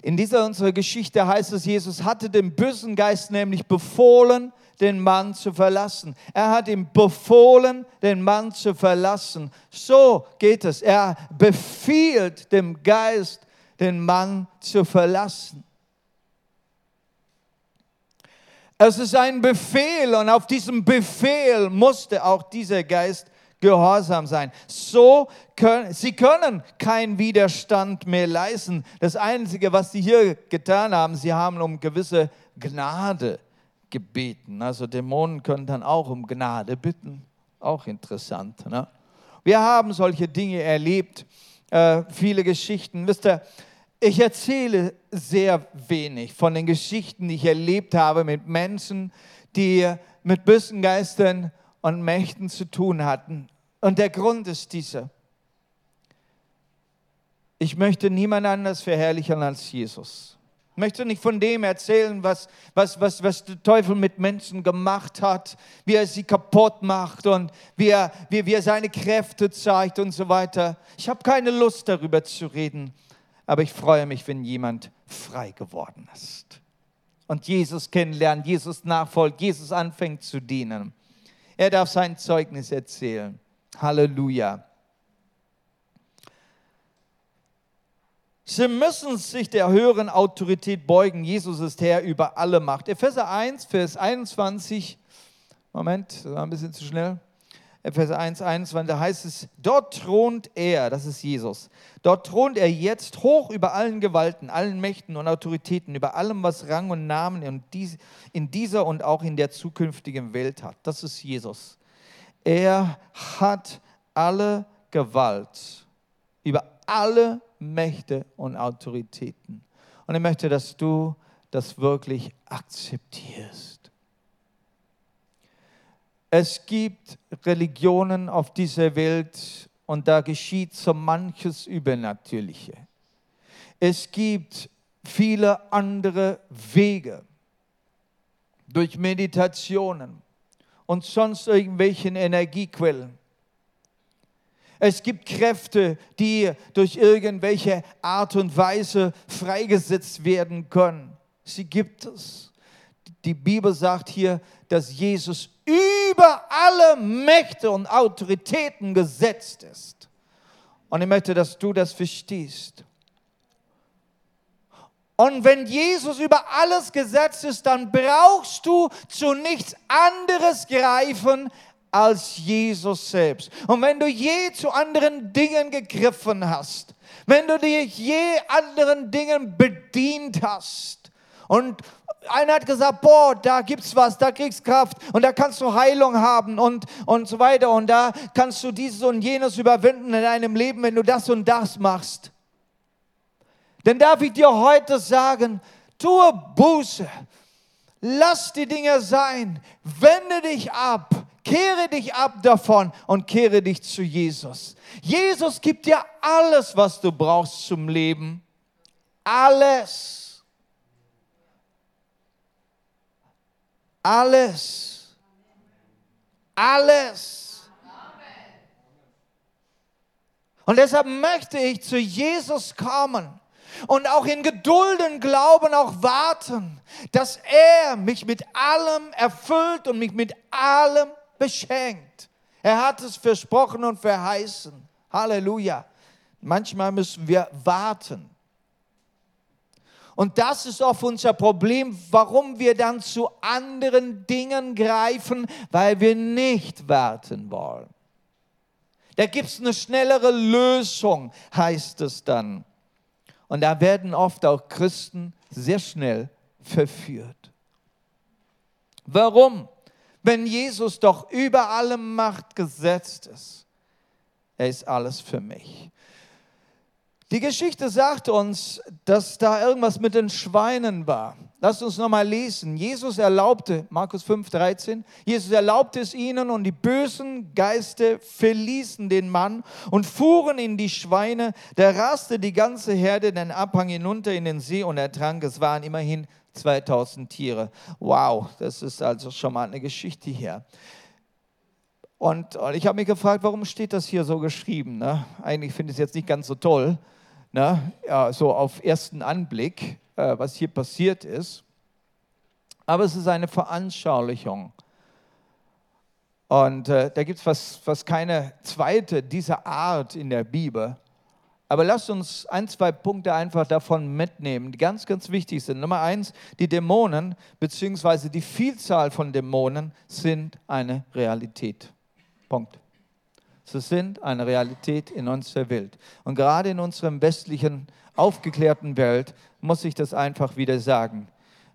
In dieser unserer Geschichte heißt es, Jesus hatte dem bösen Geist nämlich befohlen, den Mann zu verlassen. Er hat ihm befohlen, den Mann zu verlassen. So geht es. Er befiehlt dem Geist, den Mann zu verlassen. Es ist ein Befehl und auf diesem Befehl musste auch dieser Geist gehorsam sein. So können, sie können keinen Widerstand mehr leisten. Das Einzige, was sie hier getan haben, sie haben um gewisse Gnade gebeten. Also Dämonen können dann auch um Gnade bitten. Auch interessant. Ne? Wir haben solche Dinge erlebt, äh, viele Geschichten. Wisst ihr, ich erzähle sehr wenig von den Geschichten, die ich erlebt habe mit Menschen, die mit bösen Geistern und Mächten zu tun hatten. Und der Grund ist dieser. Ich möchte niemand anders verherrlichen als Jesus. Ich möchte nicht von dem erzählen, was, was, was, was der Teufel mit Menschen gemacht hat, wie er sie kaputt macht und wie er, wie, wie er seine Kräfte zeigt und so weiter. Ich habe keine Lust darüber zu reden aber ich freue mich, wenn jemand frei geworden ist und Jesus kennenlernt, Jesus nachfolgt, Jesus anfängt zu dienen. Er darf sein Zeugnis erzählen. Halleluja. Sie müssen sich der höheren Autorität beugen. Jesus ist Herr über alle Macht. Epheser 1, Vers 21. Moment, das war ein bisschen zu schnell. Epheser 1, 21, da heißt es, dort thront er, das ist Jesus, dort thront er jetzt hoch über allen Gewalten, allen Mächten und Autoritäten, über allem, was Rang und Namen in dieser und auch in der zukünftigen Welt hat. Das ist Jesus. Er hat alle Gewalt über alle Mächte und Autoritäten. Und ich möchte, dass du das wirklich akzeptierst. Es gibt Religionen auf dieser Welt und da geschieht so manches Übernatürliche. Es gibt viele andere Wege durch Meditationen und sonst irgendwelchen Energiequellen. Es gibt Kräfte, die durch irgendwelche Art und Weise freigesetzt werden können. Sie gibt es. Die Bibel sagt hier, dass Jesus über alle Mächte und Autoritäten gesetzt ist. Und ich möchte, dass du das verstehst. Und wenn Jesus über alles gesetzt ist, dann brauchst du zu nichts anderes greifen als Jesus selbst. Und wenn du je zu anderen Dingen gegriffen hast, wenn du dich je anderen Dingen bedient hast und einer hat gesagt, boah, da gibt's was, da kriegst Kraft und da kannst du Heilung haben und, und so weiter und da kannst du dieses und jenes überwinden in deinem Leben, wenn du das und das machst. Denn darf ich dir heute sagen, tue Buße, lass die Dinge sein, wende dich ab, kehre dich ab davon und kehre dich zu Jesus. Jesus gibt dir alles, was du brauchst zum Leben. Alles. Alles. Alles. Und deshalb möchte ich zu Jesus kommen und auch in Geduld und Glauben auch warten, dass er mich mit allem erfüllt und mich mit allem beschenkt. Er hat es versprochen und verheißen. Halleluja. Manchmal müssen wir warten. Und das ist oft unser Problem, warum wir dann zu anderen Dingen greifen, weil wir nicht warten wollen. Da gibt es eine schnellere Lösung, heißt es dann. Und da werden oft auch Christen sehr schnell verführt. Warum? Wenn Jesus doch über alle Macht gesetzt ist. Er ist alles für mich. Die Geschichte sagt uns, dass da irgendwas mit den Schweinen war. Lasst uns nochmal lesen. Jesus erlaubte, Markus 5, 13, Jesus erlaubte es ihnen und die bösen Geister verließen den Mann und fuhren in die Schweine. Da raste die ganze Herde den Abhang hinunter in den See und ertrank. Es waren immerhin 2000 Tiere. Wow, das ist also schon mal eine Geschichte hier. Und ich habe mich gefragt, warum steht das hier so geschrieben? Ne? Eigentlich finde ich es jetzt nicht ganz so toll ne, ja, so auf ersten Anblick, äh, was hier passiert ist. Aber es ist eine Veranschaulichung. Und äh, da gibt es fast, fast keine zweite dieser Art in der Bibel. Aber lasst uns ein, zwei Punkte einfach davon mitnehmen, die ganz, ganz wichtig sind. Nummer eins, die Dämonen bzw. die Vielzahl von Dämonen sind eine Realität. Punkt. Sie sind eine Realität in unserer Welt. Und gerade in unserer westlichen, aufgeklärten Welt muss ich das einfach wieder sagen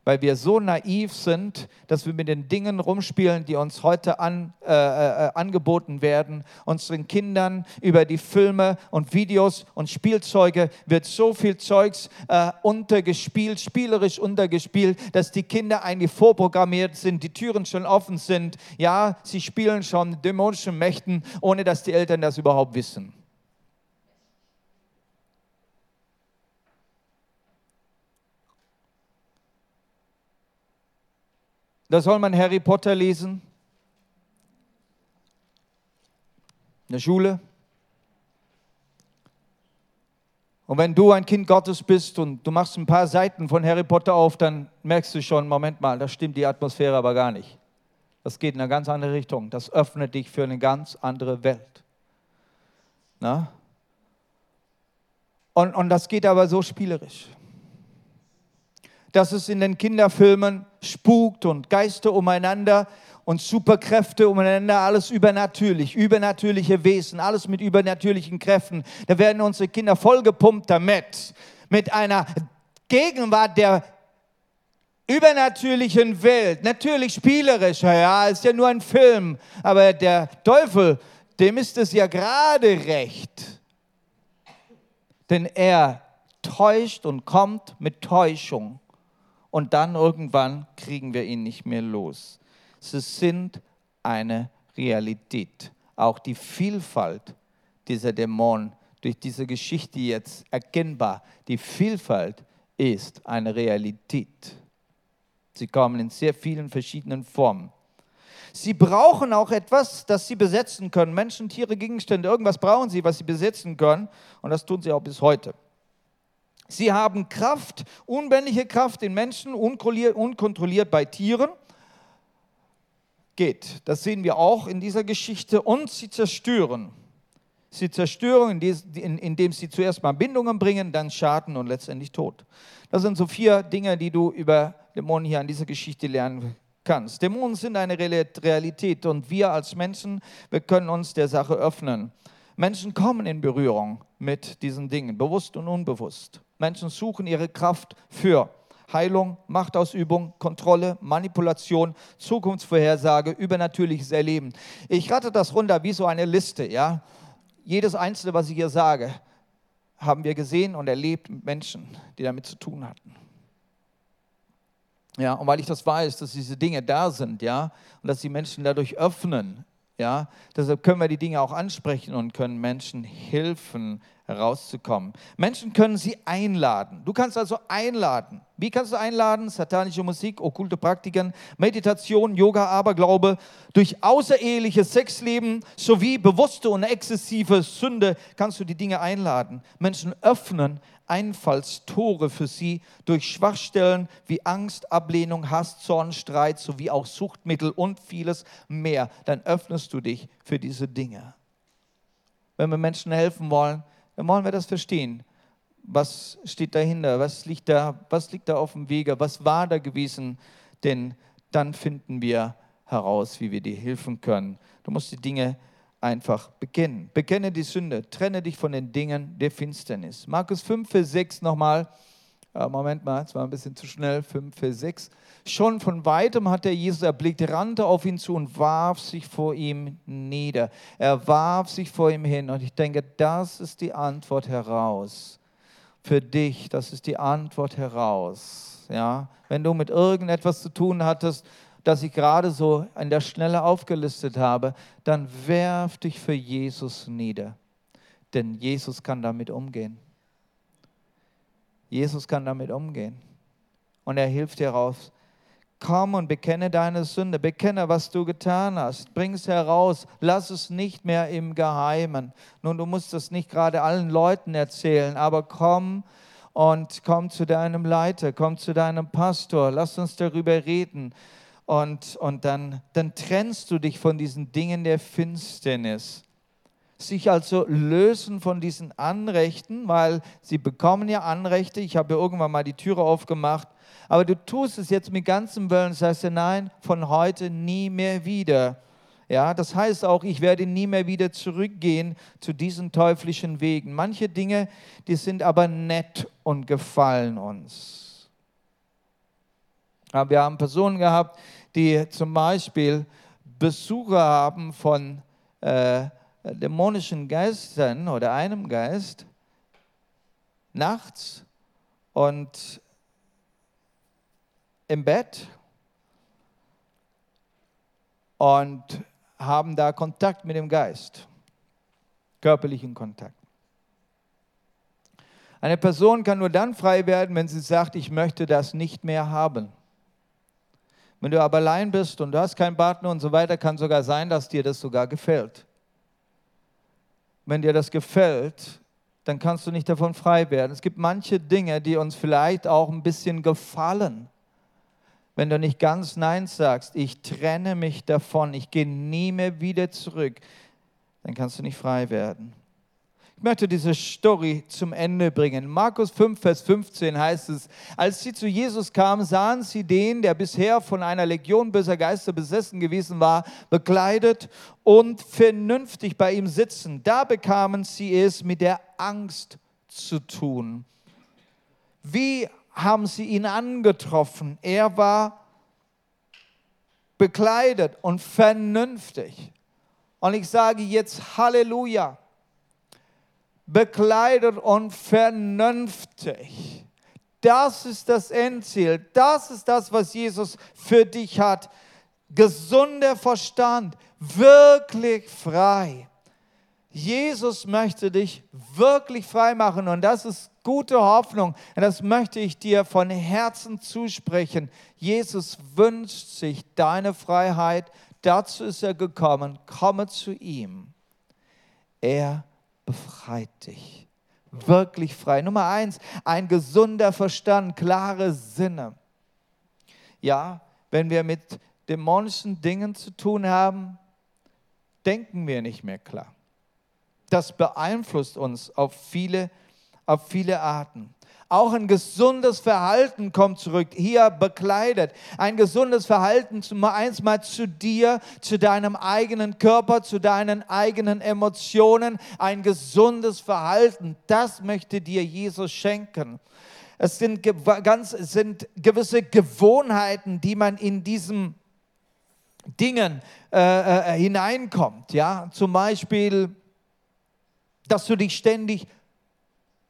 weil wir so naiv sind, dass wir mit den Dingen rumspielen, die uns heute an, äh, äh, angeboten werden. Unseren Kindern über die Filme und Videos und Spielzeuge wird so viel Zeugs äh, untergespielt, spielerisch untergespielt, dass die Kinder eigentlich vorprogrammiert sind, die Türen schon offen sind. Ja, sie spielen schon dämonischen Mächten, ohne dass die Eltern das überhaupt wissen. Da soll man Harry Potter lesen. In der Schule. Und wenn du ein Kind Gottes bist und du machst ein paar Seiten von Harry Potter auf, dann merkst du schon, Moment mal, da stimmt die Atmosphäre aber gar nicht. Das geht in eine ganz andere Richtung. Das öffnet dich für eine ganz andere Welt. Na? Und, und das geht aber so spielerisch dass es in den Kinderfilmen spukt und Geister umeinander und Superkräfte umeinander, alles übernatürlich, übernatürliche Wesen, alles mit übernatürlichen Kräften. Da werden unsere Kinder vollgepumpt damit, mit einer Gegenwart der übernatürlichen Welt. Natürlich spielerisch, ja, ist ja nur ein Film, aber der Teufel, dem ist es ja gerade recht. Denn er täuscht und kommt mit Täuschung. Und dann irgendwann kriegen wir ihn nicht mehr los. Sie sind eine Realität. Auch die Vielfalt dieser Dämonen durch diese Geschichte jetzt erkennbar. Die Vielfalt ist eine Realität. Sie kommen in sehr vielen verschiedenen Formen. Sie brauchen auch etwas, das sie besetzen können. Menschen, Tiere, Gegenstände, irgendwas brauchen sie, was sie besetzen können. Und das tun sie auch bis heute. Sie haben Kraft, unbändige Kraft in Menschen, unkontrolliert bei Tieren. Geht. Das sehen wir auch in dieser Geschichte. Und sie zerstören. Sie zerstören, indem sie zuerst mal Bindungen bringen, dann Schaden und letztendlich Tod. Das sind so vier Dinge, die du über Dämonen hier an dieser Geschichte lernen kannst. Dämonen sind eine Realität und wir als Menschen, wir können uns der Sache öffnen. Menschen kommen in Berührung mit diesen Dingen, bewusst und unbewusst. Menschen suchen ihre Kraft für Heilung, Machtausübung, Kontrolle, Manipulation, Zukunftsvorhersage, übernatürliches Erleben. Ich rate das runter wie so eine Liste, ja. Jedes einzelne, was ich hier sage, haben wir gesehen und erlebt mit Menschen, die damit zu tun hatten. Ja, und weil ich das weiß, dass diese Dinge da sind, ja, und dass die Menschen dadurch öffnen, ja, deshalb können wir die Dinge auch ansprechen und können Menschen helfen, herauszukommen. Menschen können sie einladen. Du kannst also einladen. Wie kannst du einladen? Satanische Musik, okkulte Praktiken, Meditation, Yoga, Aberglaube, durch außereheliches Sexleben sowie bewusste und exzessive Sünde kannst du die Dinge einladen. Menschen öffnen Einfallstore für sie durch Schwachstellen wie Angst, Ablehnung, Hass, Zorn, Streit sowie auch Suchtmittel und vieles mehr. Dann öffnest du dich für diese Dinge. Wenn wir Menschen helfen wollen, dann wollen wir das verstehen. Was steht dahinter? Was liegt da, was liegt da auf dem Wege? Was war da gewesen? Denn dann finden wir heraus, wie wir dir helfen können. Du musst die Dinge einfach bekennen. Bekenne die Sünde, trenne dich von den Dingen der Finsternis. Markus 5, Vers 6 nochmal. Moment mal, es war ein bisschen zu schnell. 5, Vers 6. Schon von weitem hat er Jesus erblickt, rannte auf ihn zu und warf sich vor ihm nieder. Er warf sich vor ihm hin. Und ich denke, das ist die Antwort heraus. Für dich, das ist die Antwort heraus. Ja? Wenn du mit irgendetwas zu tun hattest, das ich gerade so in der Schnelle aufgelistet habe, dann werf dich für Jesus nieder. Denn Jesus kann damit umgehen. Jesus kann damit umgehen. Und er hilft dir raus. Komm und bekenne deine Sünde, bekenne, was du getan hast, bring es heraus, lass es nicht mehr im Geheimen. Nun, du musst es nicht gerade allen Leuten erzählen, aber komm und komm zu deinem Leiter, komm zu deinem Pastor, lass uns darüber reden. Und, und dann, dann trennst du dich von diesen Dingen der Finsternis sich also lösen von diesen Anrechten, weil sie bekommen ja Anrechte. Ich habe ja irgendwann mal die Türe aufgemacht aber du tust es jetzt mit ganzem Willen, sagst du, nein, von heute nie mehr wieder. Ja, das heißt auch, ich werde nie mehr wieder zurückgehen zu diesen teuflischen Wegen. Manche Dinge, die sind aber nett und gefallen uns. Wir haben Personen gehabt, die zum Beispiel Besucher haben von äh, dämonischen Geistern oder einem Geist nachts und im Bett und haben da Kontakt mit dem Geist, körperlichen Kontakt. Eine Person kann nur dann frei werden, wenn sie sagt, ich möchte das nicht mehr haben. Wenn du aber allein bist und du hast keinen Partner und so weiter, kann sogar sein, dass dir das sogar gefällt. Wenn dir das gefällt, dann kannst du nicht davon frei werden. Es gibt manche Dinge, die uns vielleicht auch ein bisschen gefallen. Wenn du nicht ganz Nein sagst, ich trenne mich davon, ich gehe nie mehr wieder zurück, dann kannst du nicht frei werden. Ich möchte diese Story zum Ende bringen. Markus 5, Vers 15 heißt es, als sie zu Jesus kamen, sahen sie den, der bisher von einer Legion böser Geister besessen gewesen war, bekleidet und vernünftig bei ihm sitzen. Da bekamen sie es mit der Angst zu tun. Wie haben sie ihn angetroffen? Er war bekleidet und vernünftig. Und ich sage jetzt Halleluja bekleidet und vernünftig. Das ist das Endziel. Das ist das, was Jesus für dich hat. Gesunder Verstand, wirklich frei. Jesus möchte dich wirklich frei machen und das ist gute Hoffnung. Und das möchte ich dir von Herzen zusprechen. Jesus wünscht sich deine Freiheit. Dazu ist er gekommen. Komme zu ihm. Er befreit dich. Wirklich frei. Nummer eins, ein gesunder Verstand, klare Sinne. Ja, wenn wir mit dämonischen Dingen zu tun haben, denken wir nicht mehr klar. Das beeinflusst uns auf viele, auf viele Arten. Auch ein gesundes Verhalten kommt zurück, hier bekleidet. Ein gesundes Verhalten eins mal zu dir, zu deinem eigenen Körper, zu deinen eigenen Emotionen. Ein gesundes Verhalten, das möchte dir Jesus schenken. Es sind, ganz, sind gewisse Gewohnheiten, die man in diesen Dingen äh, äh, hineinkommt. Ja? Zum Beispiel, dass du dich ständig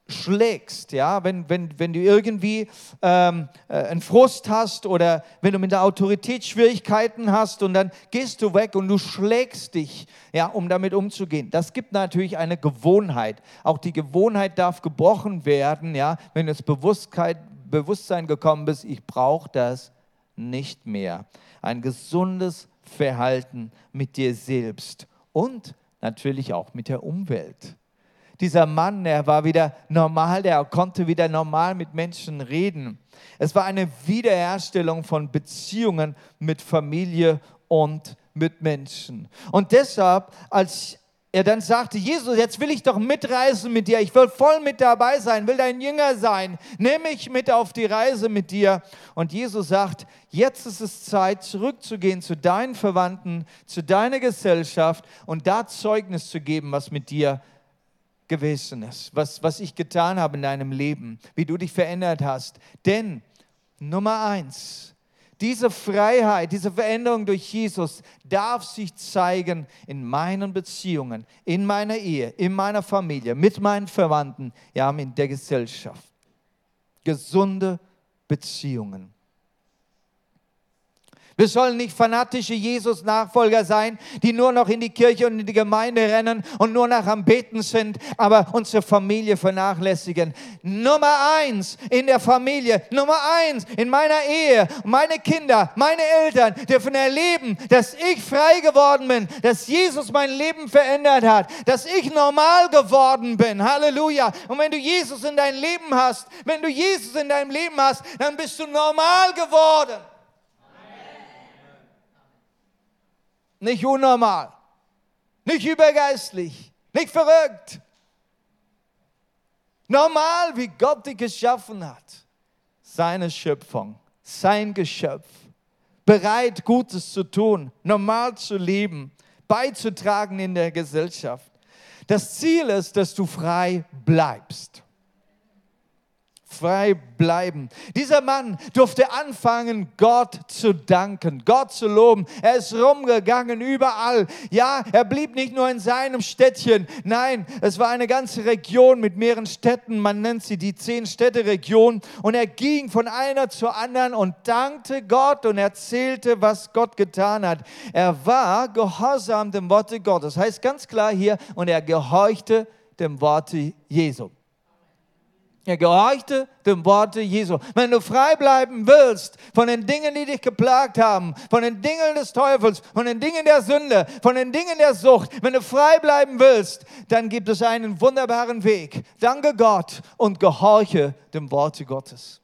schlägst, ja, wenn, wenn, wenn du irgendwie ähm, äh, einen Frust hast oder wenn du mit der Autorität Schwierigkeiten hast und dann gehst du weg und du schlägst dich, ja, um damit umzugehen. Das gibt natürlich eine Gewohnheit. Auch die Gewohnheit darf gebrochen werden, ja, wenn das Bewusstsein, Bewusstsein gekommen bist, ich brauche das nicht mehr. Ein gesundes Verhalten mit dir selbst und natürlich auch mit der Umwelt dieser Mann, er war wieder normal, der konnte wieder normal mit Menschen reden. Es war eine Wiederherstellung von Beziehungen mit Familie und mit Menschen. Und deshalb, als er dann sagte, Jesus, jetzt will ich doch mitreisen mit dir, ich will voll mit dabei sein, will dein Jünger sein, nimm mich mit auf die Reise mit dir. Und Jesus sagt, jetzt ist es Zeit, zurückzugehen zu deinen Verwandten, zu deiner Gesellschaft und da Zeugnis zu geben, was mit dir gewesen ist, was, was ich getan habe in deinem Leben, wie du dich verändert hast. Denn Nummer eins, diese Freiheit, diese Veränderung durch Jesus darf sich zeigen in meinen Beziehungen, in meiner Ehe, in meiner Familie, mit meinen Verwandten, ja, in der Gesellschaft. Gesunde Beziehungen. Wir sollen nicht fanatische Jesus-Nachfolger sein, die nur noch in die Kirche und in die Gemeinde rennen und nur nach am Beten sind, aber unsere Familie vernachlässigen. Nummer eins in der Familie, Nummer eins in meiner Ehe, meine Kinder, meine Eltern dürfen erleben, dass ich frei geworden bin, dass Jesus mein Leben verändert hat, dass ich normal geworden bin. Halleluja. Und wenn du Jesus in dein Leben hast, wenn du Jesus in deinem Leben hast, dann bist du normal geworden. Nicht unnormal, nicht übergeistlich, nicht verrückt. Normal, wie Gott dich geschaffen hat. Seine Schöpfung, sein Geschöpf. Bereit, Gutes zu tun, normal zu leben, beizutragen in der Gesellschaft. Das Ziel ist, dass du frei bleibst frei bleiben. Dieser Mann durfte anfangen, Gott zu danken, Gott zu loben. Er ist rumgegangen überall. Ja, er blieb nicht nur in seinem Städtchen. Nein, es war eine ganze Region mit mehreren Städten. Man nennt sie die Zehn-Städte-Region. Und er ging von einer zur anderen und dankte Gott und erzählte, was Gott getan hat. Er war gehorsam dem Worte Gottes. Das heißt ganz klar hier, und er gehorchte dem Worte Jesu. Er gehorchte dem Worte Jesu. Wenn du frei bleiben willst von den Dingen, die dich geplagt haben, von den Dingen des Teufels, von den Dingen der Sünde, von den Dingen der Sucht, wenn du frei bleiben willst, dann gibt es einen wunderbaren Weg. Danke Gott und gehorche dem Worte Gottes.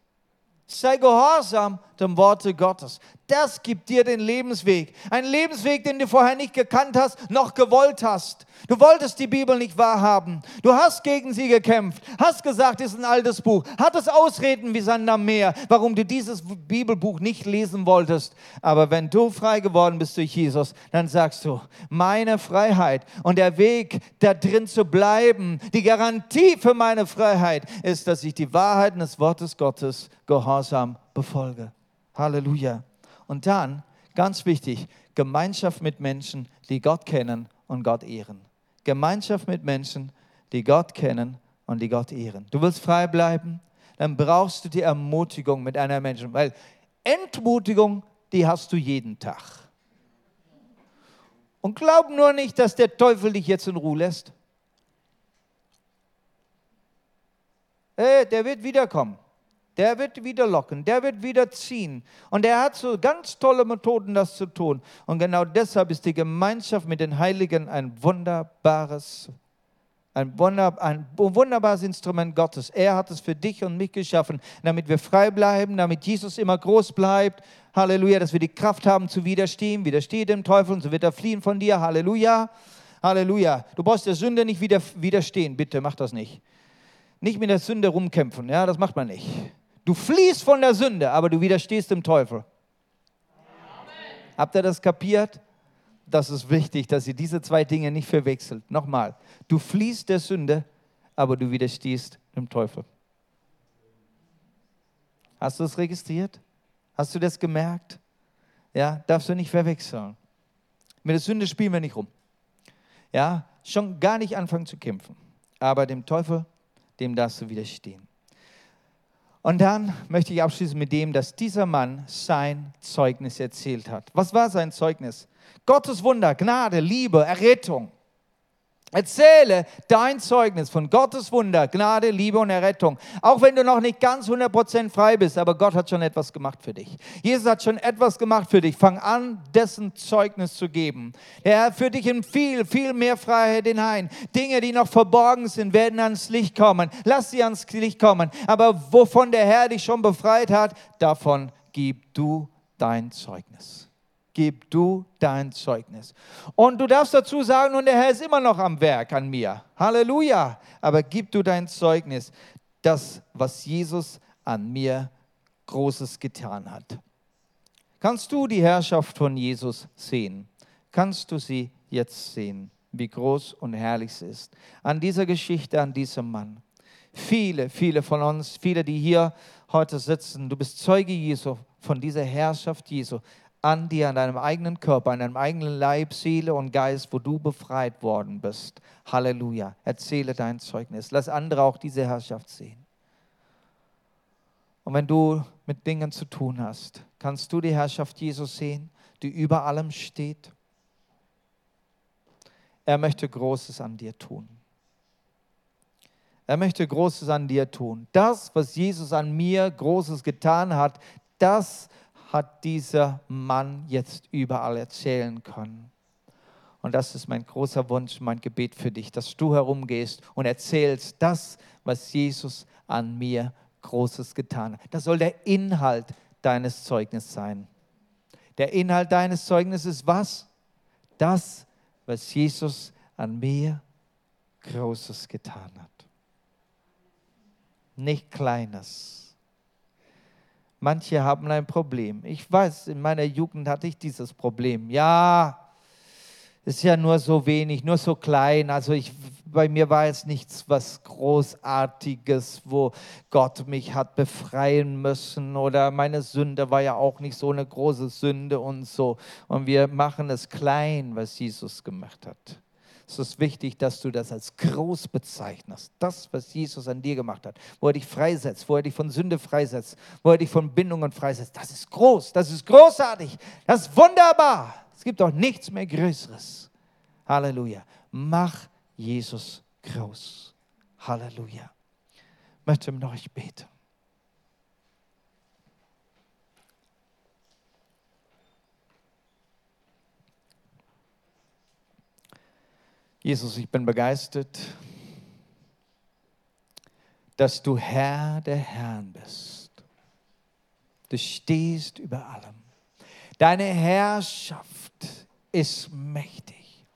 Sei gehorsam dem Worte Gottes. Das gibt dir den Lebensweg. Ein Lebensweg, den du vorher nicht gekannt hast, noch gewollt hast. Du wolltest die Bibel nicht wahrhaben. Du hast gegen sie gekämpft, hast gesagt, es ist ein altes Buch, hattest Ausreden wie Sand am Meer, warum du dieses Bibelbuch nicht lesen wolltest. Aber wenn du frei geworden bist durch Jesus, dann sagst du, meine Freiheit und der Weg, da drin zu bleiben, die Garantie für meine Freiheit ist, dass ich die Wahrheiten des Wortes Gottes gehorsam befolge. Halleluja. Und dann, ganz wichtig, Gemeinschaft mit Menschen, die Gott kennen und Gott ehren. Gemeinschaft mit Menschen, die Gott kennen und die Gott ehren. Du willst frei bleiben, dann brauchst du die Ermutigung mit einer Menschen, weil Entmutigung, die hast du jeden Tag. Und glaub nur nicht, dass der Teufel dich jetzt in Ruhe lässt. Hey, der wird wiederkommen. Der wird wieder locken, der wird wieder ziehen. Und er hat so ganz tolle Methoden, das zu tun. Und genau deshalb ist die Gemeinschaft mit den Heiligen ein wunderbares, ein, wunder, ein wunderbares Instrument Gottes. Er hat es für dich und mich geschaffen, damit wir frei bleiben, damit Jesus immer groß bleibt. Halleluja, dass wir die Kraft haben zu widerstehen. Widerstehe dem Teufel und so wird er fliehen von dir. Halleluja. Halleluja. Du brauchst der Sünde nicht widerstehen. Bitte mach das nicht. Nicht mit der Sünde rumkämpfen. Ja, das macht man nicht. Du fliehst von der Sünde, aber du widerstehst dem Teufel. Amen. Habt ihr das kapiert? Das ist wichtig, dass ihr diese zwei Dinge nicht verwechselt. Nochmal, du fliehst der Sünde, aber du widerstehst dem Teufel. Hast du es registriert? Hast du das gemerkt? Ja, darfst du nicht verwechseln. Mit der Sünde spielen wir nicht rum. Ja, schon gar nicht anfangen zu kämpfen. Aber dem Teufel, dem darfst du widerstehen. Und dann möchte ich abschließen mit dem, dass dieser Mann sein Zeugnis erzählt hat. Was war sein Zeugnis? Gottes Wunder, Gnade, Liebe, Errettung. Erzähle dein Zeugnis von Gottes Wunder, Gnade, Liebe und Errettung. Auch wenn du noch nicht ganz 100% frei bist, aber Gott hat schon etwas gemacht für dich. Jesus hat schon etwas gemacht für dich. Fang an, dessen Zeugnis zu geben. Er führt dich in viel, viel mehr Freiheit hinein. Dinge, die noch verborgen sind, werden ans Licht kommen. Lass sie ans Licht kommen. Aber wovon der Herr dich schon befreit hat, davon gib du dein Zeugnis gib du dein Zeugnis. Und du darfst dazu sagen, und der Herr ist immer noch am Werk an mir. Halleluja. Aber gib du dein Zeugnis, das, was Jesus an mir Großes getan hat. Kannst du die Herrschaft von Jesus sehen? Kannst du sie jetzt sehen, wie groß und herrlich sie ist? An dieser Geschichte, an diesem Mann. Viele, viele von uns, viele, die hier heute sitzen, du bist Zeuge Jesu von dieser Herrschaft Jesu an dir, an deinem eigenen Körper, an deinem eigenen Leib, Seele und Geist, wo du befreit worden bist. Halleluja. Erzähle dein Zeugnis. Lass andere auch diese Herrschaft sehen. Und wenn du mit Dingen zu tun hast, kannst du die Herrschaft Jesus sehen, die über allem steht. Er möchte Großes an dir tun. Er möchte Großes an dir tun. Das, was Jesus an mir Großes getan hat, das hat dieser Mann jetzt überall erzählen können. Und das ist mein großer Wunsch, mein Gebet für dich, dass du herumgehst und erzählst das, was Jesus an mir Großes getan hat. Das soll der Inhalt deines Zeugnisses sein. Der Inhalt deines Zeugnisses ist was? Das, was Jesus an mir Großes getan hat. Nicht Kleines Manche haben ein Problem. Ich weiß, in meiner Jugend hatte ich dieses Problem. Ja, ist ja nur so wenig, nur so klein. Also ich, bei mir war es nichts was Großartiges, wo Gott mich hat befreien müssen oder meine Sünde war ja auch nicht so eine große Sünde und so. Und wir machen es klein, was Jesus gemacht hat es ist wichtig, dass du das als groß bezeichnest. Das, was Jesus an dir gemacht hat, wo er dich freisetzt, wo er dich von Sünde freisetzt, wo er dich von Bindungen freisetzt. Das ist groß, das ist großartig, das ist wunderbar. Es gibt auch nichts mehr Größeres. Halleluja. Mach Jesus groß. Halleluja. Ich möchte mit euch beten. Jesus, ich bin begeistert, dass du Herr der Herren bist. Du stehst über allem. Deine Herrschaft ist mächtig.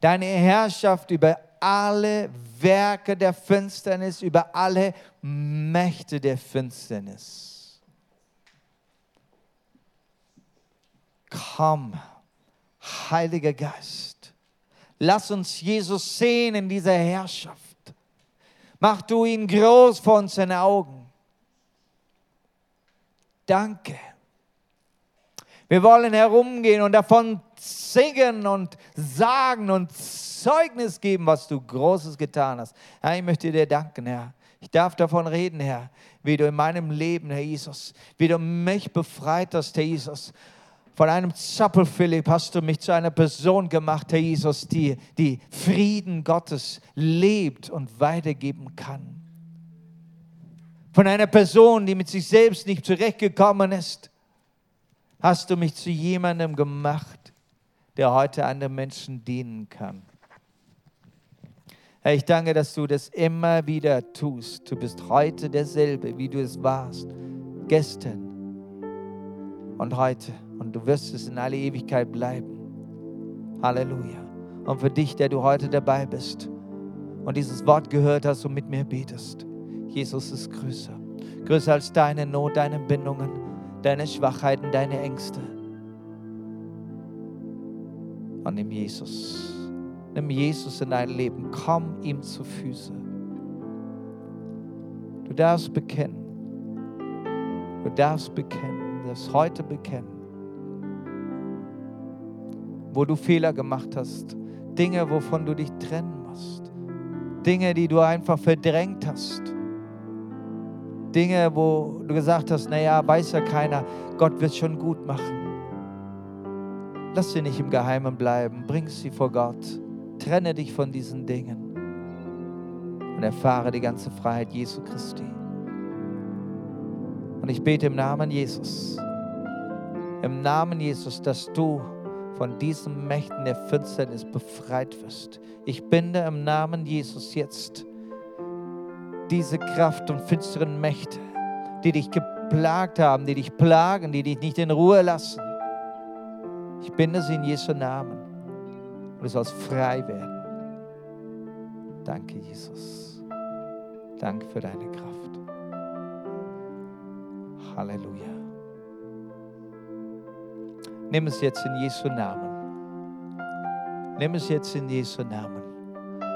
Deine Herrschaft über alle Werke der Finsternis, über alle Mächte der Finsternis. Komm, Heiliger Geist, lass uns Jesus sehen in dieser Herrschaft. Mach du ihn groß vor unseren Augen. Danke. Wir wollen herumgehen und davon singen und sagen und Zeugnis geben, was du Großes getan hast. Herr, ich möchte dir danken, Herr. Ich darf davon reden, Herr, wie du in meinem Leben, Herr Jesus, wie du mich befreit hast, Herr Jesus. Von einem Zappel, Philipp, hast du mich zu einer Person gemacht, Herr Jesus, die, die Frieden Gottes lebt und weitergeben kann. Von einer Person, die mit sich selbst nicht zurechtgekommen ist, hast du mich zu jemandem gemacht, der heute anderen Menschen dienen kann. Herr, ich danke, dass du das immer wieder tust. Du bist heute derselbe, wie du es warst, gestern und heute. Und du wirst es in alle Ewigkeit bleiben. Halleluja. Und für dich, der du heute dabei bist und dieses Wort gehört hast und mit mir betest, Jesus ist größer. Größer als deine Not, deine Bindungen, deine Schwachheiten, deine Ängste. Und nimm Jesus. Nimm Jesus in dein Leben. Komm ihm zu Füße. Du darfst bekennen. Du darfst bekennen. Du darfst heute bekennen. Wo du Fehler gemacht hast. Dinge, wovon du dich trennen musst. Dinge, die du einfach verdrängt hast. Dinge, wo du gesagt hast, naja, weiß ja keiner, Gott wird schon gut machen. Lass sie nicht im Geheimen bleiben, bring sie vor Gott. Trenne dich von diesen Dingen und erfahre die ganze Freiheit Jesu Christi. Und ich bete im Namen Jesus, im Namen Jesus, dass du von diesen Mächten der Finsternis befreit wirst. Ich binde im Namen Jesus jetzt diese Kraft und finsteren Mächte, die dich geplagt haben, die dich plagen, die dich nicht in Ruhe lassen. Ich binde sie in Jesu Namen und du sollst frei werden. Danke, Jesus. Danke für deine Kraft. Halleluja. Nimm es jetzt in Jesu Namen. Nimm es jetzt in Jesu Namen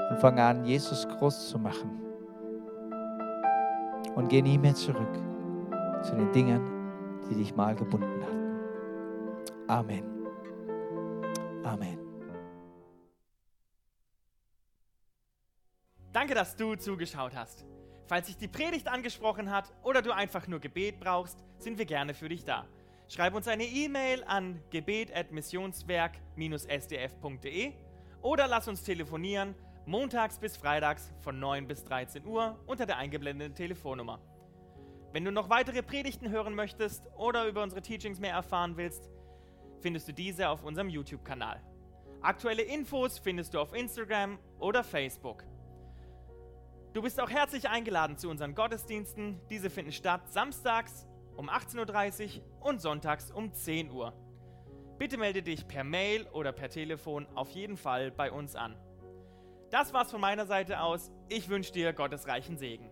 und fang an, Jesus groß zu machen. Und geh nie mehr zurück zu den Dingen, die dich mal gebunden hatten. Amen. Amen. Danke, dass du zugeschaut hast. Falls sich die Predigt angesprochen hat oder du einfach nur Gebet brauchst, sind wir gerne für dich da. Schreib uns eine E-Mail an gebet.missionswerk-sdf.de oder lass uns telefonieren montags bis freitags von 9 bis 13 Uhr unter der eingeblendeten Telefonnummer. Wenn du noch weitere Predigten hören möchtest oder über unsere Teachings mehr erfahren willst, findest du diese auf unserem YouTube-Kanal. Aktuelle Infos findest du auf Instagram oder Facebook. Du bist auch herzlich eingeladen zu unseren Gottesdiensten. Diese finden statt samstags um 18.30 Uhr und sonntags um 10 Uhr. Bitte melde dich per Mail oder per Telefon auf jeden Fall bei uns an. Das war's von meiner Seite aus. Ich wünsche dir Gottes reichen Segen.